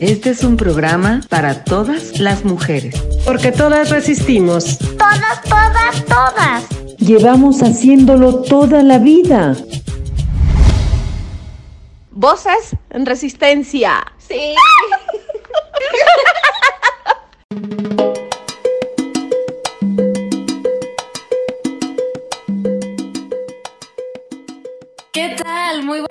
Este es un programa para todas las mujeres. Porque todas resistimos. Todas, todas, todas. Llevamos haciéndolo toda la vida. Voces en resistencia. Sí.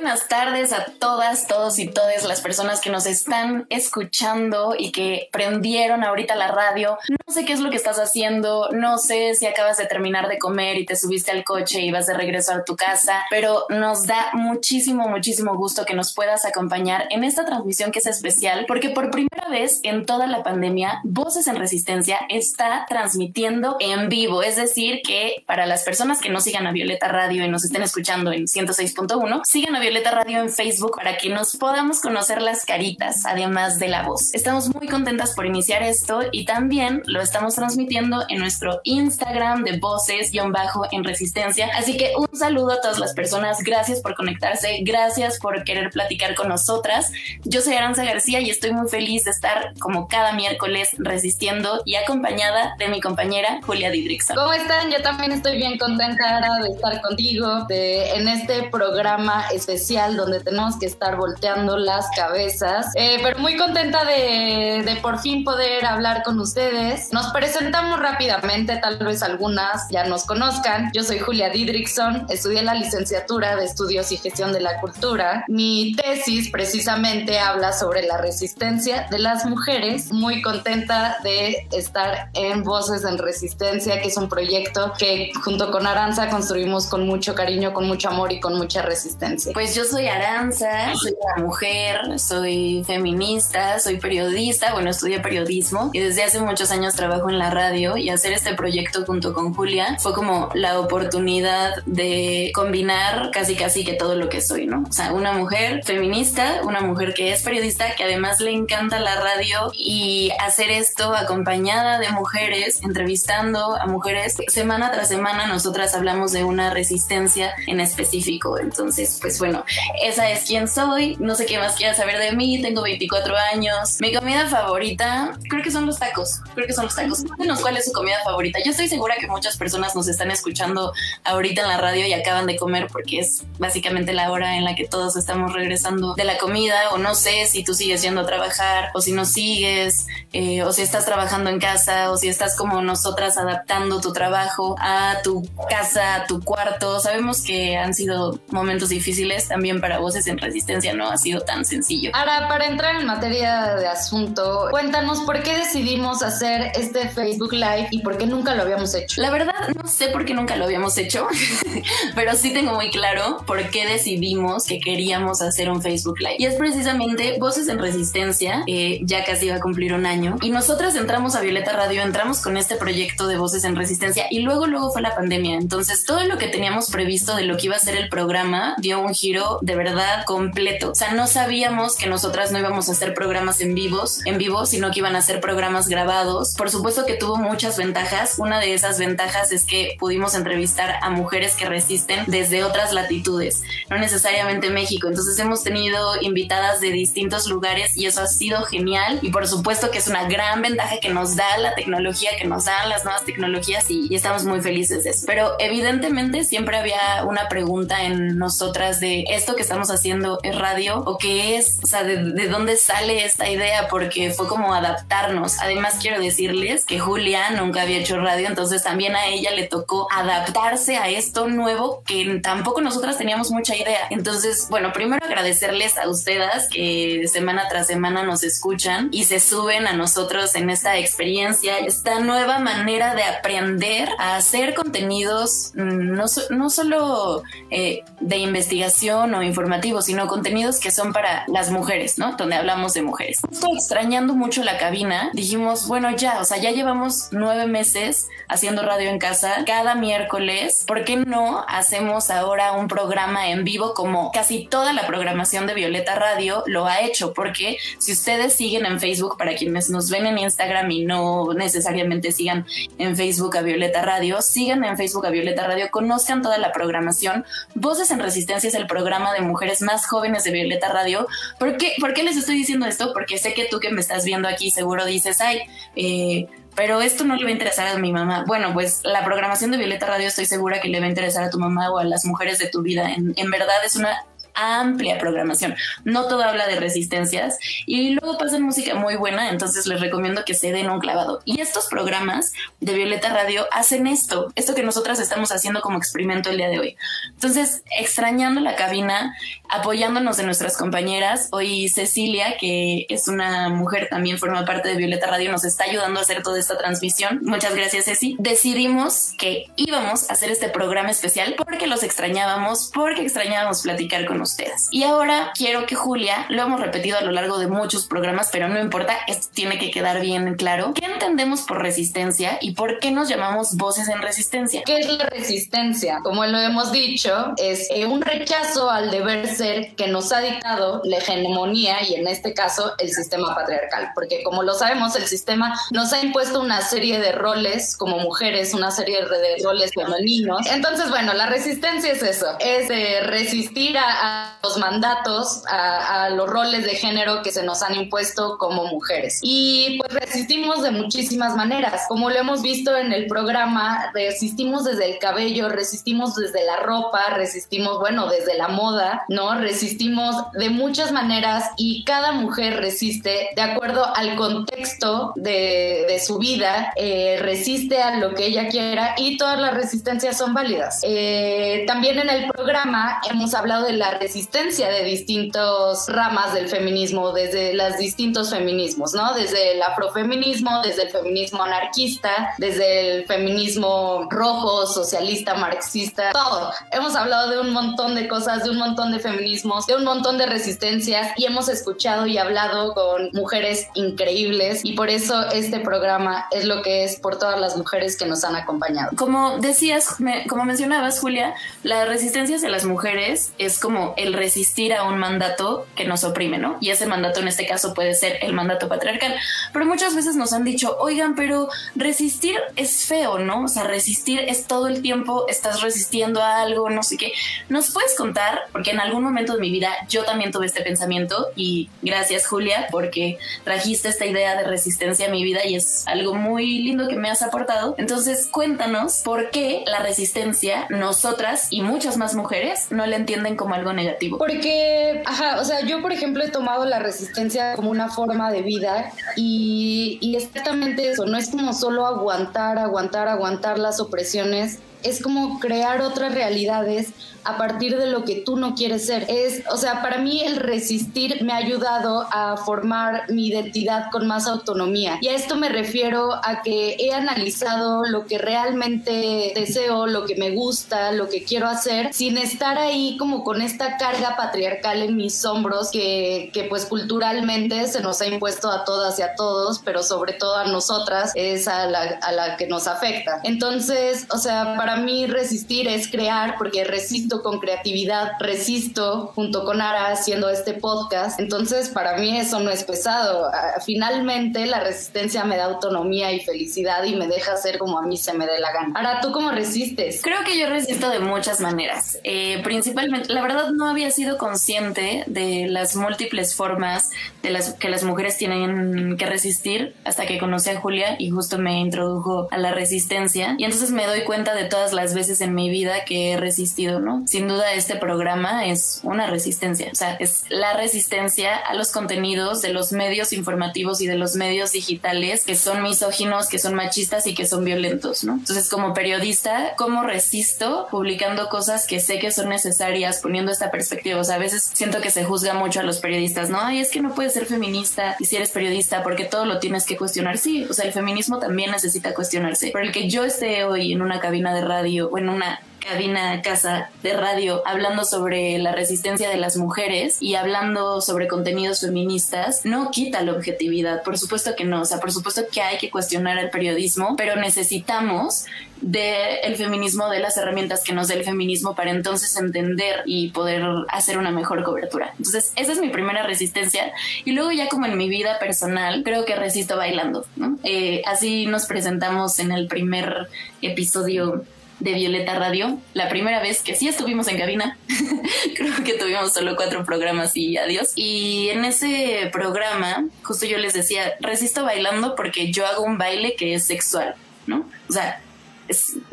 buenas tardes a todas, todos y todas las personas que nos están escuchando y que prendieron ahorita la radio. No sé qué es lo que estás haciendo, no sé si acabas de terminar de comer y te subiste al coche y vas de regreso a tu casa, pero nos da muchísimo, muchísimo gusto que nos puedas acompañar en esta transmisión que es especial porque por primera vez en toda la pandemia, Voces en Resistencia está transmitiendo en vivo. Es decir, que para las personas que no sigan a Violeta Radio y nos estén escuchando en 106 uno, Sigan a Violeta Radio en Facebook para que nos podamos conocer las caritas, además de la voz. Estamos muy contentas por iniciar esto y también lo estamos transmitiendo en nuestro Instagram de voces-bajo en resistencia. Así que un saludo a todas las personas. Gracias por conectarse. Gracias por querer platicar con nosotras. Yo soy Aranza García y estoy muy feliz de estar como cada miércoles resistiendo y acompañada de mi compañera Julia Didrikson. ¿Cómo están? Yo también estoy bien contenta de estar contigo en este programa programa donde tenemos que estar volteando las cabezas. Eh, pero muy contenta de, de, por fin poder hablar con ustedes. Nos presentamos rápidamente, tal vez algunas ya nos conozcan. Yo soy Julia Didrickson, estudié la licenciatura de Estudios y Gestión de la Cultura. Mi tesis precisamente habla sobre la resistencia de las mujeres. Muy contenta de estar en Voces en Resistencia, que es un proyecto que junto con Aranza construimos con mucho cariño, con mucho amor y con mucha resistencia. Pues yo soy Aranza, soy una mujer, soy feminista, soy periodista, bueno, estudié periodismo y desde hace muchos años trabajo en la radio y hacer este proyecto junto con Julia fue como la oportunidad de combinar casi casi que todo lo que soy, ¿no? O sea, una mujer feminista, una mujer que es periodista, que además le encanta la radio y hacer esto acompañada de mujeres, entrevistando a mujeres. Semana tras semana nosotras hablamos de una resistencia en específico. Entonces, pues bueno, esa es quien soy. No sé qué más quieras saber de mí. Tengo 24 años. Mi comida favorita, creo que son los tacos. Creo que son los tacos. Cuéntenos cuál es su comida favorita. Yo estoy segura que muchas personas nos están escuchando ahorita en la radio y acaban de comer porque es básicamente la hora en la que todos estamos regresando de la comida. O no sé si tú sigues yendo a trabajar o si no sigues, eh, o si estás trabajando en casa o si estás como nosotras adaptando tu trabajo a tu casa, a tu cuarto. Sabemos que han sido momentos difíciles también para Voces en Resistencia no ha sido tan sencillo. Ahora, para entrar en materia de asunto, cuéntanos por qué decidimos hacer este Facebook Live y por qué nunca lo habíamos hecho. La verdad, no sé por qué nunca lo habíamos hecho, pero sí tengo muy claro por qué decidimos que queríamos hacer un Facebook Live. Y es precisamente Voces en Resistencia, eh, ya casi iba a cumplir un año, y nosotras entramos a Violeta Radio, entramos con este proyecto de Voces en Resistencia y luego, luego fue la pandemia. Entonces, todo lo que teníamos previsto de lo que iba a ser el programa dio un giro de verdad completo. O sea, no sabíamos que nosotras no íbamos a hacer programas en vivos, en vivo, sino que iban a ser programas grabados. Por supuesto que tuvo muchas ventajas. Una de esas ventajas es que pudimos entrevistar a mujeres que resisten desde otras latitudes, no necesariamente México. Entonces hemos tenido invitadas de distintos lugares y eso ha sido genial. Y por supuesto que es una gran ventaja que nos da la tecnología, que nos dan las nuevas tecnologías y, y estamos muy felices de eso. Pero evidentemente siempre había una pregunta en nosotras de esto que estamos haciendo es radio o qué es, o sea, de, de, dónde sale esta idea, porque fue como adaptarnos. Además, quiero decirles que Julia nunca había hecho radio, entonces también a ella le tocó adaptarse a esto nuevo que tampoco nosotras teníamos mucha idea. Entonces, bueno, primero agradecerles a ustedes que semana tras semana nos escuchan y se suben a nosotros en esta experiencia, esta nueva manera de aprender a hacer contenidos, mm, no, no solo eh, de investigación o informativo, sino contenidos que son para las mujeres, ¿no? Donde hablamos de mujeres. Estoy extrañando mucho la cabina. Dijimos, bueno, ya, o sea, ya llevamos nueve meses haciendo radio en casa cada miércoles. ¿Por qué no hacemos ahora un programa en vivo como casi toda la programación de Violeta Radio lo ha hecho? Porque si ustedes siguen en Facebook, para quienes nos ven en Instagram y no necesariamente sigan en Facebook a Violeta Radio, sigan en Facebook a Violeta Radio, conozcan toda la programación. Voces en Resistencia es el programa de mujeres más jóvenes de Violeta Radio. ¿Por qué, ¿Por qué les estoy diciendo esto? Porque sé que tú que me estás viendo aquí seguro dices, ay, eh, pero esto no le va a interesar a mi mamá. Bueno, pues la programación de Violeta Radio estoy segura que le va a interesar a tu mamá o a las mujeres de tu vida. En, en verdad es una amplia programación. No todo habla de resistencias y luego pasan música muy buena, entonces les recomiendo que se den un clavado. Y estos programas de Violeta Radio hacen esto, esto que nosotras estamos haciendo como experimento el día de hoy. Entonces, extrañando la cabina, apoyándonos de nuestras compañeras, hoy Cecilia, que es una mujer también forma parte de Violeta Radio, nos está ayudando a hacer toda esta transmisión. Muchas gracias, Ceci. Decidimos que íbamos a hacer este programa especial porque los extrañábamos, porque extrañábamos platicar con ustedes. Y ahora quiero que Julia, lo hemos repetido a lo largo de muchos programas, pero no importa, esto tiene que quedar bien claro. ¿Qué entendemos por resistencia y por qué nos llamamos voces en resistencia? ¿Qué es la resistencia? Como lo hemos dicho, es eh, un rechazo al deber ser que nos ha dictado la hegemonía y en este caso el sistema patriarcal, porque como lo sabemos, el sistema nos ha impuesto una serie de roles como mujeres, una serie de roles femeninos. Entonces, bueno, la resistencia es eso, es de resistir a los mandatos, a, los roles de género que se nos han impuesto como mujeres. Y pues resistimos de muchísimas maneras. Como lo hemos visto en el programa, resistimos desde el cabello, resistimos desde la ropa, resistimos, bueno, desde la moda, ¿no? Resistimos de muchas maneras y cada mujer resiste de acuerdo al contexto de, su vida, eh, resiste a lo que ella quiera y todas las resistencias son válidas. Eh, también en el programa hemos hablado de la resistencia de distintas ramas del feminismo, desde los distintos feminismos, ¿no? Desde el afrofeminismo, desde el feminismo anarquista, desde el feminismo rojo, socialista, marxista, todo. Hemos hablado de un montón de cosas, de un montón de feminismos, de un montón de resistencias y hemos escuchado y hablado con mujeres increíbles y por eso este programa es lo que es por todas las mujeres que nos han acompañado. Como decías, como mencionabas, Julia, la resistencia de las mujeres es como el resistir a un mandato que nos oprime, ¿no? Y ese mandato en este caso puede ser el mandato patriarcal. Pero muchas veces nos han dicho, oigan, pero resistir es feo, ¿no? O sea, resistir es todo el tiempo, estás resistiendo a algo, no sé qué. ¿Nos puedes contar? Porque en algún momento de mi vida yo también tuve este pensamiento y gracias Julia porque trajiste esta idea de resistencia a mi vida y es algo muy lindo que me has aportado. Entonces cuéntanos por qué la resistencia, nosotras y muchas más mujeres no la entienden como algo negativo porque, ajá, o sea, yo por ejemplo he tomado la resistencia como una forma de vida y, exactamente eso, no es como solo aguantar, aguantar, aguantar las opresiones, es como crear otras realidades a partir de lo que tú no quieres ser. Es, o sea, para mí el resistir me ha ayudado a formar mi identidad con más autonomía. Y a esto me refiero a que he analizado lo que realmente deseo, lo que me gusta, lo que quiero hacer, sin estar ahí como con esta carga patriarcal en mis hombros que, que pues culturalmente se nos ha impuesto a todas y a todos, pero sobre todo a nosotras es a la, a la que nos afecta. Entonces, o sea, para mí resistir es crear, porque resisto con creatividad, resisto junto con Ara haciendo este podcast. Entonces, para mí eso no es pesado. Ah, finalmente, la resistencia me da autonomía y felicidad y me deja hacer como a mí se me dé la gana. Ahora, ¿tú cómo resistes? Creo que yo resisto de muchas maneras. Eh, principalmente, la verdad no había sido consciente de las múltiples formas de las que las mujeres tienen que resistir hasta que conocí a Julia y justo me introdujo a la resistencia. Y entonces me doy cuenta de todas las veces en mi vida que he resistido, ¿no? sin duda este programa es una resistencia, o sea, es la resistencia a los contenidos de los medios informativos y de los medios digitales que son misóginos, que son machistas y que son violentos, ¿no? Entonces, como periodista, ¿cómo resisto publicando cosas que sé que son necesarias, poniendo esta perspectiva? O sea, a veces siento que se juzga mucho a los periodistas, ¿no? Ay, es que no puedes ser feminista y si eres periodista porque todo lo tienes que cuestionar. Sí, o sea, el feminismo también necesita cuestionarse, pero el que yo esté hoy en una cabina de radio o en una cabina casa de radio hablando sobre la resistencia de las mujeres y hablando sobre contenidos feministas no quita la objetividad, por supuesto que no, o sea, por supuesto que hay que cuestionar el periodismo, pero necesitamos del feminismo, de las herramientas que nos dé el feminismo para entonces entender y poder hacer una mejor cobertura. Entonces, esa es mi primera resistencia. Y luego ya como en mi vida personal, creo que resisto bailando. Eh, así nos presentamos en el primer episodio de Violeta Radio, la primera vez que sí estuvimos en cabina. Creo que tuvimos solo cuatro programas y adiós. Y en ese programa, justo yo les decía, resisto bailando porque yo hago un baile que es sexual, ¿no? O sea,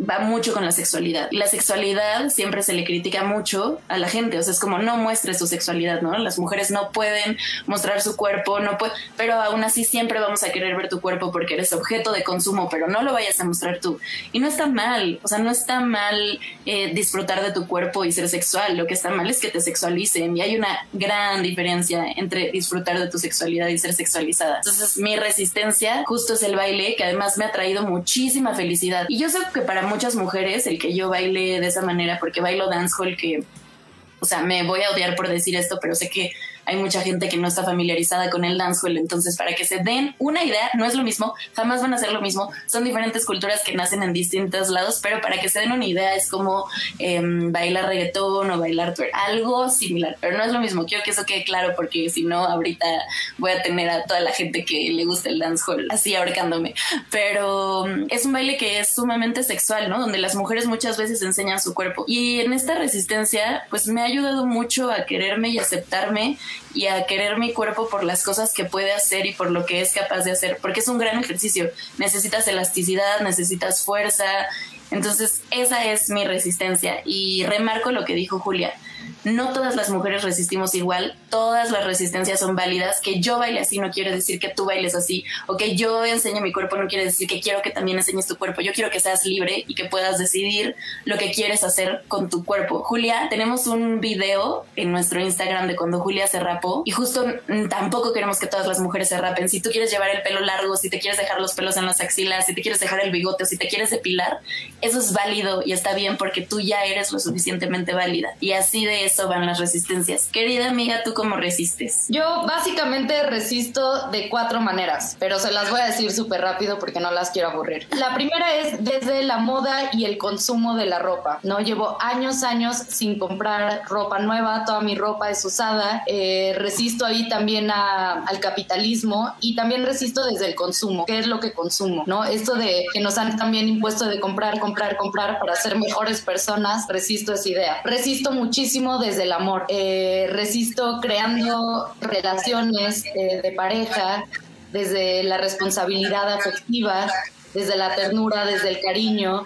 va mucho con la sexualidad. La sexualidad siempre se le critica mucho a la gente, o sea, es como no muestre su sexualidad, ¿no? Las mujeres no pueden mostrar su cuerpo, no puede, pero aún así siempre vamos a querer ver tu cuerpo porque eres objeto de consumo, pero no lo vayas a mostrar tú. Y no está mal, o sea, no está mal eh, disfrutar de tu cuerpo y ser sexual, lo que está mal es que te sexualicen y hay una gran diferencia entre disfrutar de tu sexualidad y ser sexualizada. Entonces, mi resistencia justo es el baile, que además me ha traído muchísima felicidad. Y yo sé que para muchas mujeres el que yo baile de esa manera, porque bailo dancehall que, o sea, me voy a odiar por decir esto, pero sé que hay mucha gente que no está familiarizada con el dancehall, entonces para que se den una idea, no es lo mismo, jamás van a ser lo mismo, son diferentes culturas que nacen en distintos lados, pero para que se den una idea es como em, bailar reggaetón o bailar twerk, algo similar, pero no es lo mismo, quiero que eso quede claro porque si no ahorita voy a tener a toda la gente que le gusta el dancehall así ahorcándome, pero es un baile que es sumamente sexual, ¿no? Donde las mujeres muchas veces enseñan su cuerpo. Y en esta resistencia pues me ha ayudado mucho a quererme y aceptarme y a querer mi cuerpo por las cosas que puede hacer y por lo que es capaz de hacer, porque es un gran ejercicio. Necesitas elasticidad, necesitas fuerza. Entonces, esa es mi resistencia. Y remarco lo que dijo Julia no todas las mujeres resistimos igual, todas las resistencias son válidas, que yo baile así no quiere decir que tú bailes así, o que yo enseñe mi cuerpo no quiere decir que quiero que también enseñes tu cuerpo, yo quiero que seas libre y que puedas decidir lo que quieres hacer con tu cuerpo. Julia, tenemos un video en nuestro Instagram de cuando Julia se rapó y justo tampoco queremos que todas las mujeres se rapen. Si tú quieres llevar el pelo largo, si te quieres dejar los pelos en las axilas, si te quieres dejar el bigote o si te quieres depilar, eso es válido y está bien porque tú ya eres lo suficientemente válida. Y así de eso van las resistencias. Querida amiga, ¿tú cómo resistes? Yo básicamente resisto de cuatro maneras, pero se las voy a decir súper rápido porque no las quiero aburrir. La primera es desde la moda y el consumo de la ropa, ¿no? Llevo años, años sin comprar ropa nueva, toda mi ropa es usada, eh, resisto ahí también al capitalismo y también resisto desde el consumo, ¿qué es lo que consumo? ¿No? Esto de que nos han también impuesto de comprar, comprar, comprar para ser mejores personas, resisto esa idea. Resisto muchísimo desde el amor. Eh, resisto creando relaciones eh, de pareja desde la responsabilidad afectiva, desde la ternura, desde el cariño,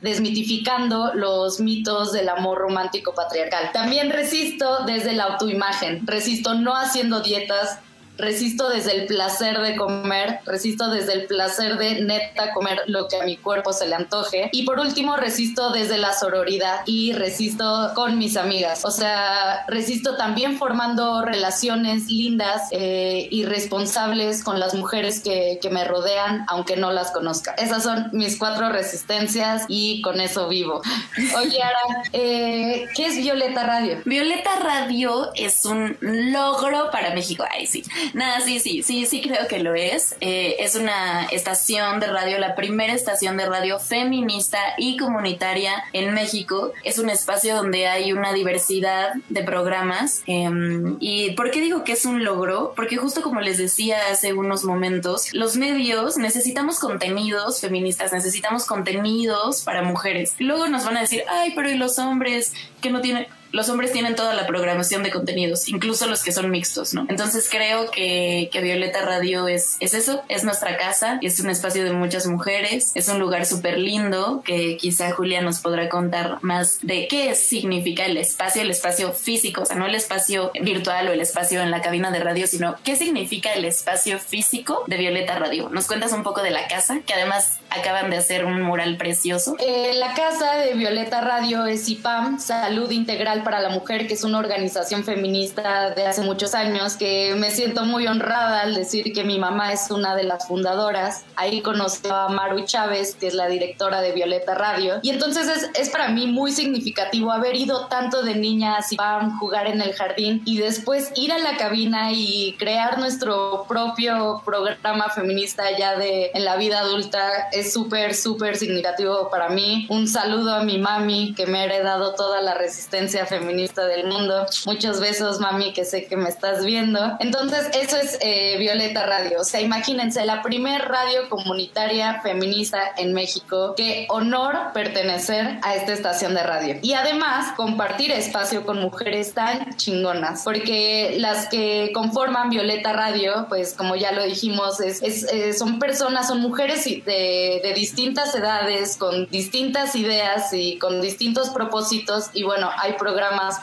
desmitificando los mitos del amor romántico patriarcal. También resisto desde la autoimagen, resisto no haciendo dietas, resisto desde el placer de comer, resisto desde el placer de neta comer lo que a mi cuerpo se le antoje. Y por último, resisto desde la sororidad y resisto con mis amigas. O sea, resisto también formando relaciones lindas eh, y responsables con las mujeres que, que, me rodean, aunque no las conozca. Esas son mis cuatro resistencias y con eso vivo. Oye, Ara, eh, ¿qué es Violeta Radio? Violeta Radio es un logro para México. Ay, sí. Nada, sí, sí, sí, sí creo que lo es. Eh, es una estación de radio, la primera estación de radio feminista y comunitaria en México. Es un espacio donde hay una diversidad de programas. Em, ¿Y por qué digo que es un logro? Porque justo como les decía hace unos momentos, los medios necesitamos contenidos feministas, necesitamos contenidos para mujeres. Luego nos van a decir, ay, pero ¿y los hombres que no tienen? Los hombres tienen toda la programación de contenidos, incluso los que son mixtos, ¿no? Entonces creo que, que Violeta Radio es, es eso, es nuestra casa, es un espacio de muchas mujeres, es un lugar súper lindo que quizá Julia nos podrá contar más de qué significa el espacio, el espacio físico, o sea, no el espacio virtual o el espacio en la cabina de radio, sino qué significa el espacio físico de Violeta Radio. ¿Nos cuentas un poco de la casa, que además acaban de hacer un mural precioso? Eh, la casa de Violeta Radio es IPAM, Salud Integral para la Mujer, que es una organización feminista de hace muchos años, que me siento muy honrada al decir que mi mamá es una de las fundadoras. Ahí conocí a Maru Chávez, que es la directora de Violeta Radio. Y entonces es, es para mí muy significativo haber ido tanto de niña a jugar en el jardín y después ir a la cabina y crear nuestro propio programa feminista ya de en la vida adulta. Es súper, súper significativo para mí. Un saludo a mi mami que me ha heredado toda la resistencia feminista del mundo. Muchos besos, mami, que sé que me estás viendo. Entonces, eso es eh, Violeta Radio. O sea, imagínense, la primer radio comunitaria feminista en México. Qué honor pertenecer a esta estación de radio. Y además, compartir espacio con mujeres tan chingonas. Porque las que conforman Violeta Radio, pues como ya lo dijimos, es, eh, son personas, son mujeres de, de distintas edades, con distintas ideas y con distintos propósitos. Y bueno, hay programas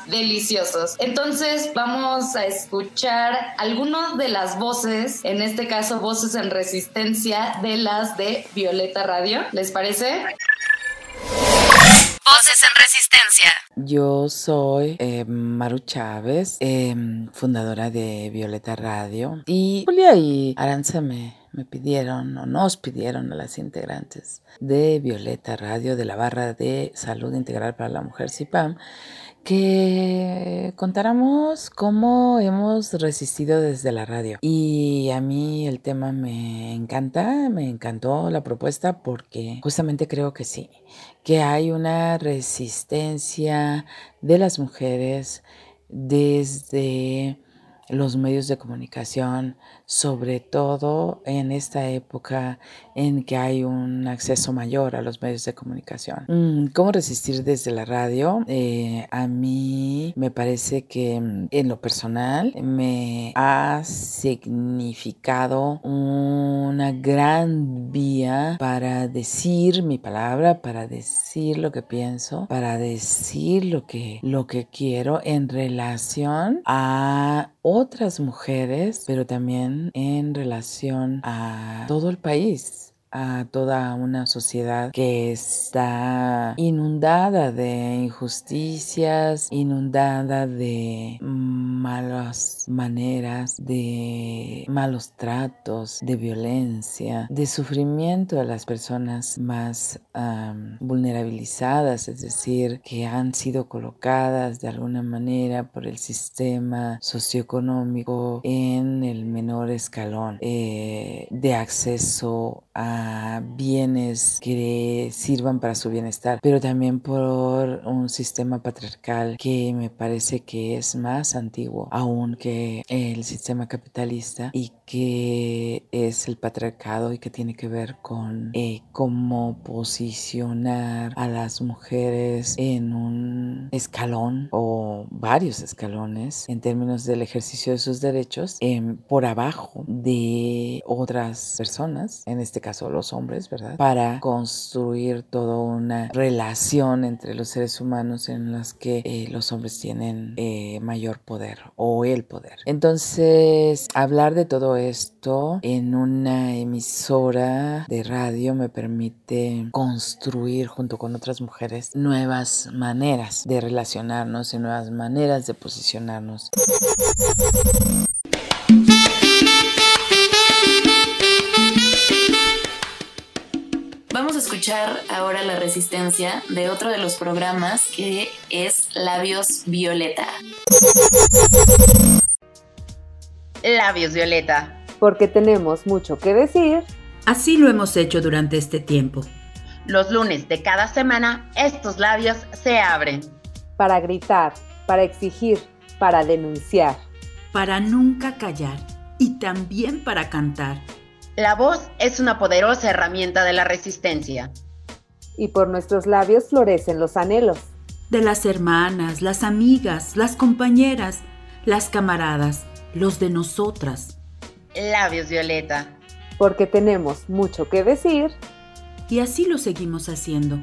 deliciosos. Entonces, vamos a escuchar algunas de las voces, en este caso voces en resistencia de las de Violeta Radio. ¿Les parece? Voces en Resistencia. Yo soy eh, Maru Chávez, em, fundadora de Violeta Radio. Y Julia y Aranza me, pidieron o nos pidieron a las integrantes de Violeta Radio, de la barra de Salud Integral para la Mujer CIPAM, que contáramos cómo hemos resistido desde la radio. Y a mí el tema me encanta, me encantó la propuesta porque justamente creo que sí, que hay una resistencia de las mujeres desde los medios de comunicación, sobre todo en esta época en que hay un acceso mayor a los medios de comunicación. Mm, ¿Cómo resistir desde la radio? Eh, a mí me parece que mm, en lo personal me ha significado una gran vía para decir mi palabra, para decir lo que pienso, para decir lo que, lo que quiero en relación a otras mujeres, pero también en relación a todo el país a toda una sociedad que está inundada de injusticias, inundada de malas maneras, de malos tratos, de violencia, de sufrimiento de las personas más vulnerabilizadas, es decir, que han sido colocadas de alguna manera por el sistema socioeconómico en el menor escalón eh, de acceso a bienes que sirvan para su bienestar, pero también por un sistema patriarcal que me parece que es más antiguo aún que el sistema capitalista y que es el patriarcado y que tiene que ver con eh, cómo posicionar a las mujeres en un escalón o varios escalones en términos del ejercicio de sus derechos por abajo de otras personas, en este caso los hombres, ¿verdad? Para construir toda una relación entre los seres humanos en las que eh, los hombres tienen eh, mayor poder o el poder. Entonces, hablar de todo esto en una emisora de radio me permite construir junto con otras mujeres nuevas maneras de relacionarnos y nuevas maneras de posicionarnos. Vamos a escuchar ahora la resistencia de otro de los programas que es Labios Violeta. Labios Violeta. Porque tenemos mucho que decir. Así lo hemos hecho durante este tiempo. Los lunes de cada semana, estos labios se abren. Para gritar, para exigir, para denunciar. Para nunca callar y también para cantar la voz es una poderosa herramienta de la resistencia. Y por nuestros labios florecen los anhelos. De las hermanas, las amigas, las compañeras, las camaradas, los de nosotras. Labios Violeta. Porque tenemos mucho que decir. Y así lo seguimos haciendo.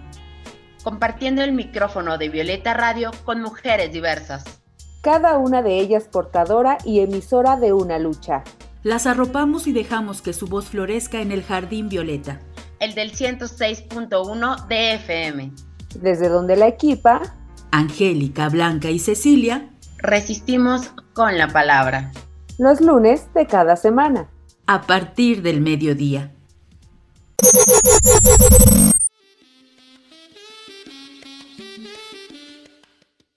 Compartiendo el micrófono de Violeta Radio con mujeres diversas. Cada una de ellas portadora y emisora de una lucha. Las arropamos y dejamos que su voz florezca en el jardín violeta. El del 106.1 de FM. Desde donde la equipa. Angélica, Blanca y Cecilia. Resistimos con la palabra. Los lunes de cada semana. A partir del mediodía.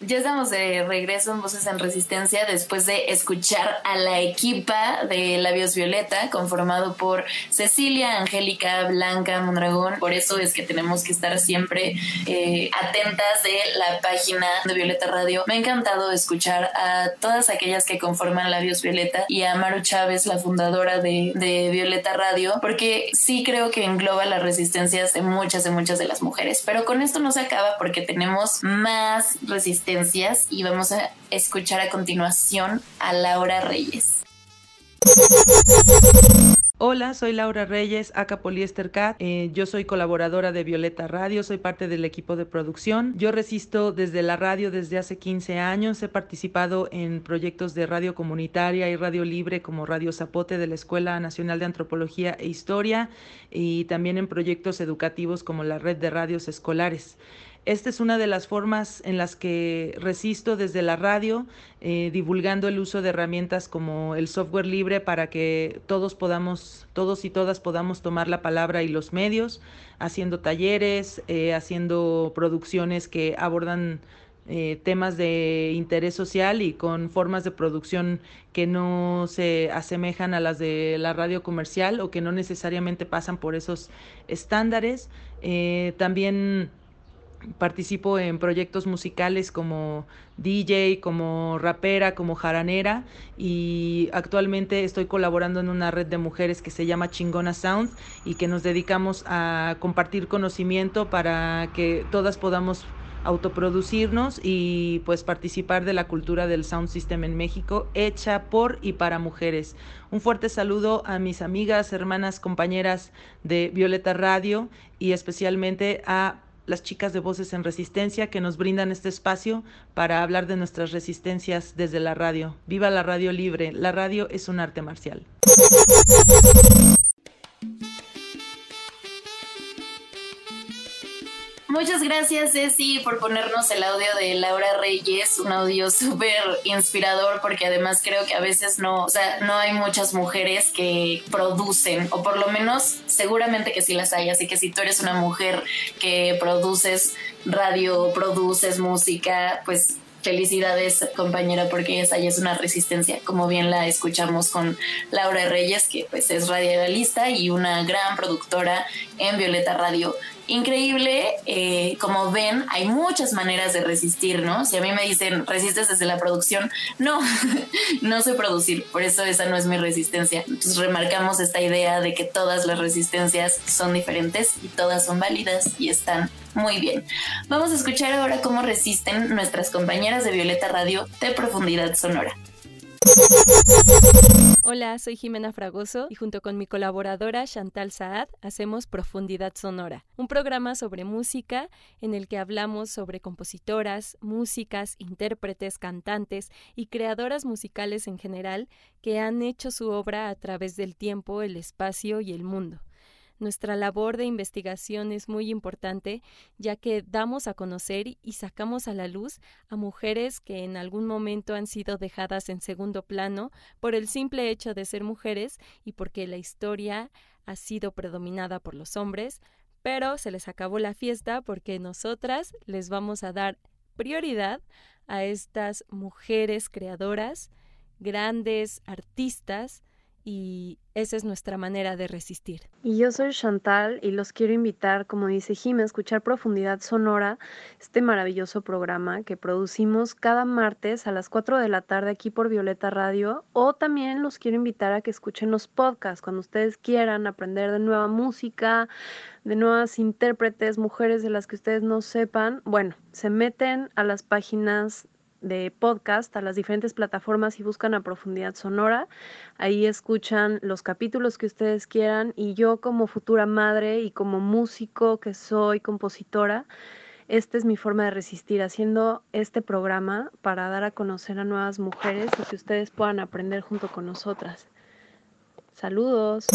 Ya estamos de regreso en Voces en Resistencia después de escuchar a la equipa de Labios Violeta, conformado por Cecilia, Angélica, Blanca, Mondragón. Por eso es que tenemos que estar siempre eh, atentas de la página de Violeta Radio. Me ha encantado escuchar a todas aquellas que conforman Labios Violeta y a Maru Chávez, la fundadora de, de Violeta Radio, porque sí creo que engloba las resistencias de muchas, de muchas de las mujeres. Pero con esto no se acaba porque tenemos más resistencia y vamos a escuchar a continuación a Laura Reyes. Hola, soy Laura Reyes, acá Poliester Cat. Eh, yo soy colaboradora de Violeta Radio, soy parte del equipo de producción. Yo resisto desde la radio desde hace 15 años. He participado en proyectos de radio comunitaria y radio libre como Radio Zapote de la Escuela Nacional de Antropología e Historia y también en proyectos educativos como la Red de Radios Escolares. Esta es una de las formas en las que resisto desde la radio, eh, divulgando el uso de herramientas como el software libre para que todos podamos, todos y todas podamos tomar la palabra y los medios, haciendo talleres, eh, haciendo producciones que abordan eh, temas de interés social y con formas de producción que no se asemejan a las de la radio comercial o que no necesariamente pasan por esos estándares. también participo en proyectos musicales como DJ, como rapera, como jaranera y actualmente estoy colaborando en una red de mujeres que se llama Chingona Sound y que nos dedicamos a compartir conocimiento para que todas podamos autoproducirnos y pues participar de la cultura del sound system en México hecha por y para mujeres. Un fuerte saludo a mis amigas, hermanas, compañeras de Violeta Radio y especialmente a las chicas de Voces en Resistencia que nos brindan este espacio para hablar de nuestras resistencias desde la radio. Viva la radio libre, la radio es un arte marcial. Muchas gracias, Ceci, por ponernos el audio de Laura Reyes, un audio súper inspirador porque además creo que a veces no, o sea, no hay muchas mujeres que producen, o por lo menos seguramente que sí las hay, así que si tú eres una mujer que produces radio, produces música, pues felicidades compañera porque esa ya es una resistencia como bien la escuchamos con Laura Reyes que pues es radialista y una gran productora en Violeta Radio increíble. Eh, como ven, hay muchas maneras de resistir, ¿no? Si a mí me dicen, resistes desde la producción, no, no sé producir, por eso esa no es mi resistencia. Entonces remarcamos esta idea de que todas las resistencias son diferentes y todas son válidas y están muy bien. Vamos a escuchar ahora cómo resisten nuestras compañeras de Violeta Radio de Profundidad Sonora. Hola, soy Jimena Fragoso y junto con mi colaboradora Chantal Saad hacemos Profundidad Sonora, un programa sobre música en el que hablamos sobre compositoras, músicas, intérpretes, cantantes y creadoras musicales en general que han hecho su obra a través del tiempo, el espacio y el mundo. Nuestra labor de investigación es muy importante ya que damos a conocer y sacamos a la luz a mujeres que en algún momento han sido dejadas en segundo plano por el simple hecho de ser mujeres y porque la historia ha sido predominada por los hombres, pero se les acabó la fiesta porque nosotras les vamos a dar prioridad a estas mujeres creadoras, grandes artistas, y esa es nuestra manera de resistir. Y yo soy Chantal y los quiero invitar, como dice Jim, a escuchar Profundidad Sonora, este maravilloso programa que producimos cada martes a las 4 de la tarde aquí por Violeta Radio. O también los quiero invitar a que escuchen los podcasts cuando ustedes quieran aprender de nueva música, de nuevas intérpretes, mujeres de las que ustedes no sepan. Bueno, se meten a las páginas de podcast a las diferentes plataformas y buscan a profundidad sonora. Ahí escuchan los capítulos que ustedes quieran y yo como futura madre y como músico que soy compositora, esta es mi forma de resistir haciendo este programa para dar a conocer a nuevas mujeres y que ustedes puedan aprender junto con nosotras. Saludos.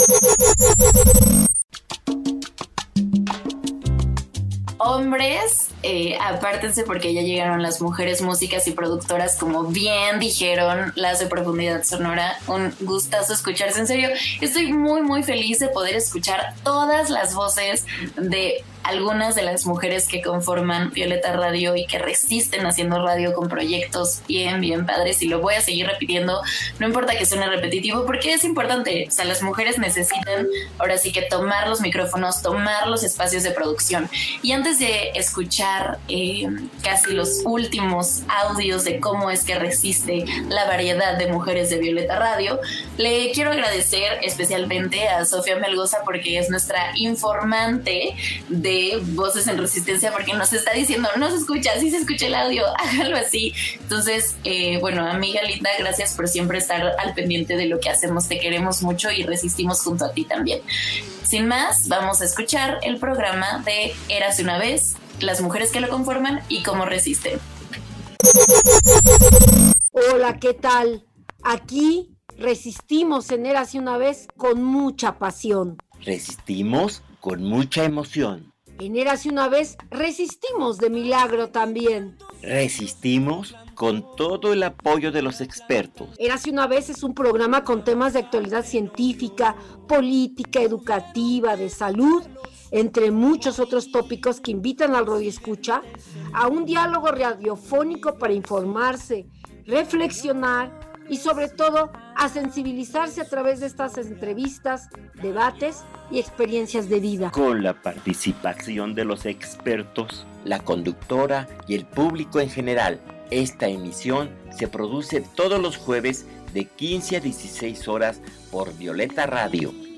Hombres, eh, apártense porque ya llegaron las mujeres músicas y productoras, como bien dijeron las de Profundidad Sonora. Un gustazo escucharse. En serio, estoy muy, muy feliz de poder escuchar todas las voces de algunas de las mujeres que conforman Violeta Radio y que resisten haciendo radio con proyectos bien, bien padres. Y lo voy a seguir repitiendo, no importa que suene repetitivo, porque es importante. O sea, las mujeres necesitan ahora sí que tomar los micrófonos, tomar los espacios de producción. Y antes de escuchar eh, casi los últimos audios de cómo es que resiste la variedad de mujeres de Violeta Radio, le quiero agradecer especialmente a Sofía Melgoza porque es nuestra informante de Voces en Resistencia porque nos está diciendo, no se escucha, sí se escucha el audio, hágalo así. Entonces, eh, bueno, amiga linda, gracias por siempre estar al pendiente de lo que hacemos, te queremos mucho y resistimos junto a ti también. Sin más, vamos a escuchar el programa de Eras una vez, las mujeres que lo conforman y cómo resisten. Hola, ¿qué tal? Aquí resistimos en Eras una vez con mucha pasión. Resistimos con mucha emoción. En Érase una vez resistimos de milagro también. Resistimos con todo el apoyo de los expertos. Érase una vez es un programa con temas de actualidad científica, política, educativa, de salud, entre muchos otros tópicos que invitan al radio escucha a un diálogo radiofónico para informarse, reflexionar y sobre todo a sensibilizarse a través de estas entrevistas, debates y experiencias de vida. Con la participación de los expertos, la conductora y el público en general, esta emisión se produce todos los jueves de 15 a 16 horas por Violeta Radio.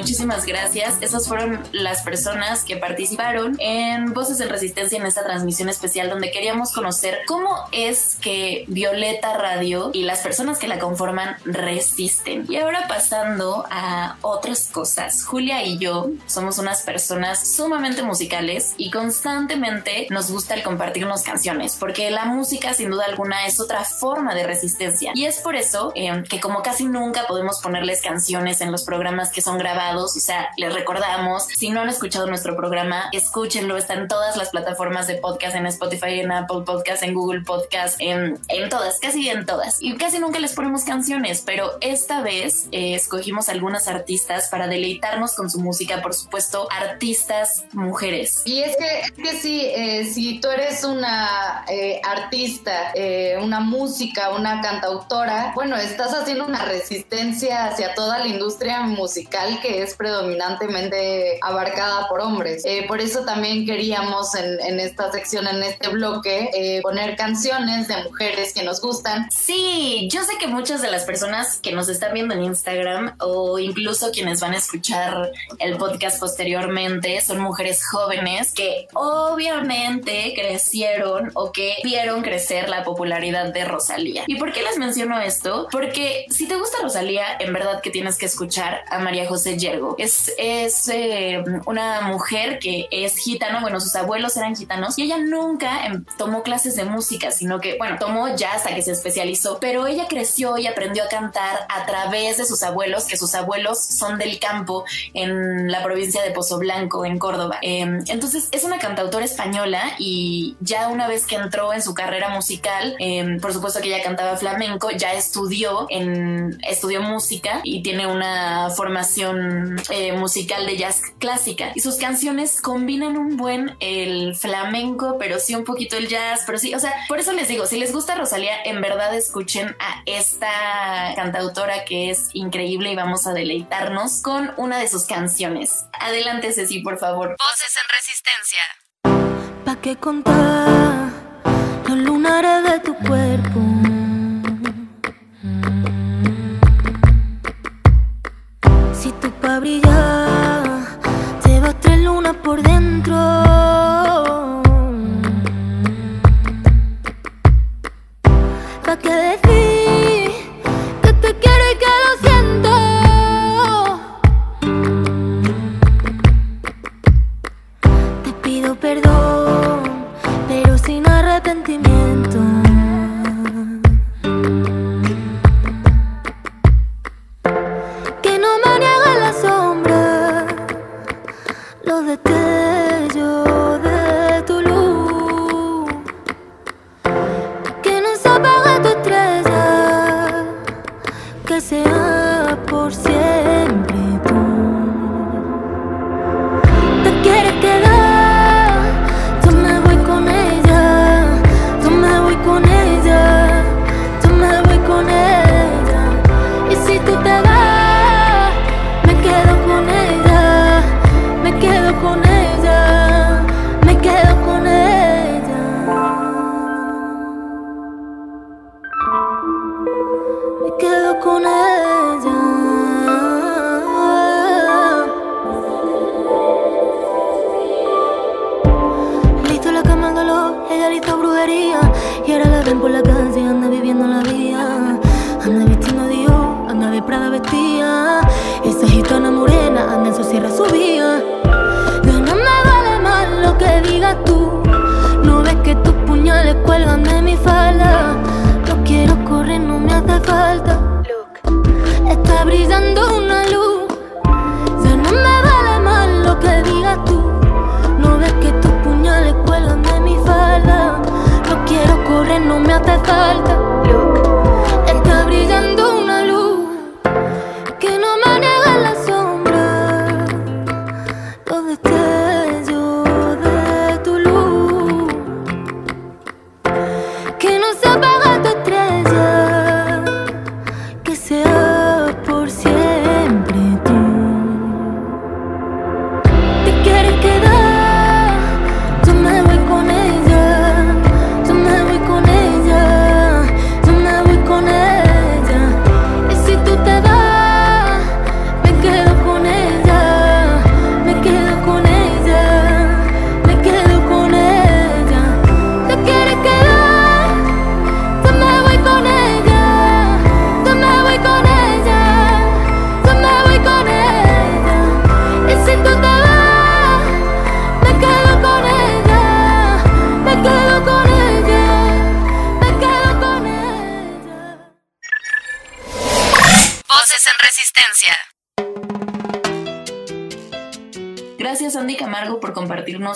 Muchísimas gracias. Esas fueron las personas que participaron en Voces en Resistencia en esta transmisión especial donde queríamos conocer cómo es que Violeta Radio y las personas que la conforman resisten. Y ahora pasando a otras cosas. Julia y yo somos unas personas sumamente musicales y constantemente nos gusta el compartirnos canciones porque la música sin duda alguna es otra forma de resistencia. Y es por eso eh, que como casi nunca podemos ponerles canciones en los programas que son grabados. O sea, les recordamos, si no han escuchado nuestro programa, escúchenlo. Está en todas las plataformas de podcast, en Spotify, en Apple Podcast, en Google Podcast, en, en todas, casi en todas. Y casi nunca les ponemos canciones, pero esta vez eh, escogimos algunas artistas para deleitarnos con su música, por supuesto, artistas mujeres. Y es que, es que sí, eh, si tú eres una eh, artista, una música, una cantautora, bueno, estás haciendo una resistencia hacia toda la industria musical que es predominantemente abarcada por hombres. Eh, por eso también queríamos en, esta sección, en este bloque, eh, poner canciones de mujeres que nos gustan. Sí, yo sé que muchas de las personas que nos están viendo en Instagram o incluso quienes van a escuchar el podcast posteriormente son mujeres jóvenes que obviamente crecieron o que vieron crecer la popularidad de Rosalía. ¿Y por qué les menciono esto? Porque si te gusta Rosalía, en verdad que tienes que escuchar a María José Es, es eh, una mujer que es gitana, bueno, sus abuelos eran gitanos y ella nunca em, tomó clases de música, sino que, bueno, tomó ya hasta que se especializó, pero ella creció y aprendió a cantar a través de sus abuelos, que sus abuelos son del campo en la provincia de Pozo Blanco, en Córdoba. Em, entonces, es una cantautora española y ya una vez que entró en su carrera musical, em, por supuesto que ella cantaba flamenco, ya estudió en estudió música y tiene una formación eh, musical de jazz clásica y sus canciones combinan un buen el flamenco, pero sí un poquito el jazz, pero sí, o sea, por eso les digo, si les gusta Rosalía, en verdad escuchen a esta cantautora que es increíble y vamos a deleitarnos con una de sus canciones. Adelante, Ceci, por favor. Voces en resistencia. ¿Pa' qué contar los lunares de tu cuerpo? Brillar. Te vas tres lunas por dentro. ¿Pa' qué decir que te quiero y que lo siento? Te pido perdón, pero sin arrepentimiento.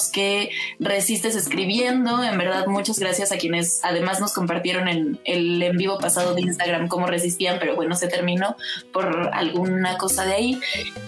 Que resistes escribiendo. En verdad, muchas gracias a quienes además nos compartieron en el en vivo pasado de Instagram cómo resistían, pero bueno, se terminó por alguna cosa de ahí.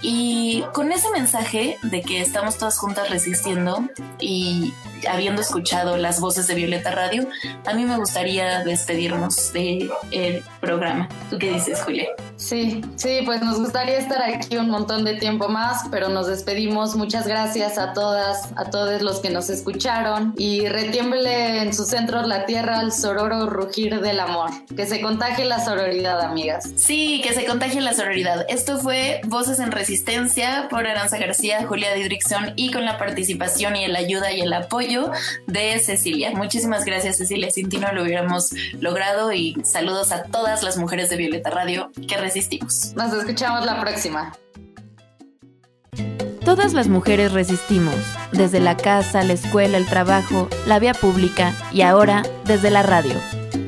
Y con ese mensaje de que estamos todas juntas resistiendo y habiendo escuchado las voces de Violeta Radio, a mí me gustaría despedirnos del programa. ¿Tú qué dices, Julia? Sí, sí, pues nos gustaría estar aquí un montón de tiempo más, pero nos despedimos. Muchas gracias a todas, a todos los que nos escucharon y retiemble en sus centros la tierra al sororo rugir del amor. Que se contagie la sororidad, amigas. Sí, que se contagie la sororidad. Esto fue Voces en Resistencia por Aranza García, Julia Didrickson y con la participación y el ayuda y el apoyo de Cecilia. Muchísimas gracias, Cecilia. Sin ti no lo hubiéramos logrado y saludos a todas las mujeres de Violeta Radio que resistimos. Nos escuchamos la próxima. Todas las mujeres resistimos, desde la casa, la escuela, el trabajo, la vía pública y ahora desde la radio.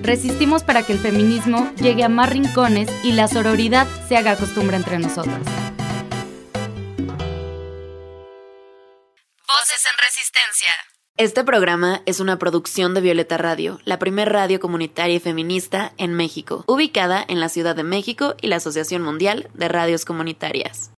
Resistimos para que el feminismo llegue a más rincones y la sororidad se haga costumbre entre nosotras. Voces en Resistencia. Este programa es una producción de Violeta Radio, la primer radio comunitaria y feminista en México, ubicada en la Ciudad de México y la Asociación Mundial de Radios Comunitarias.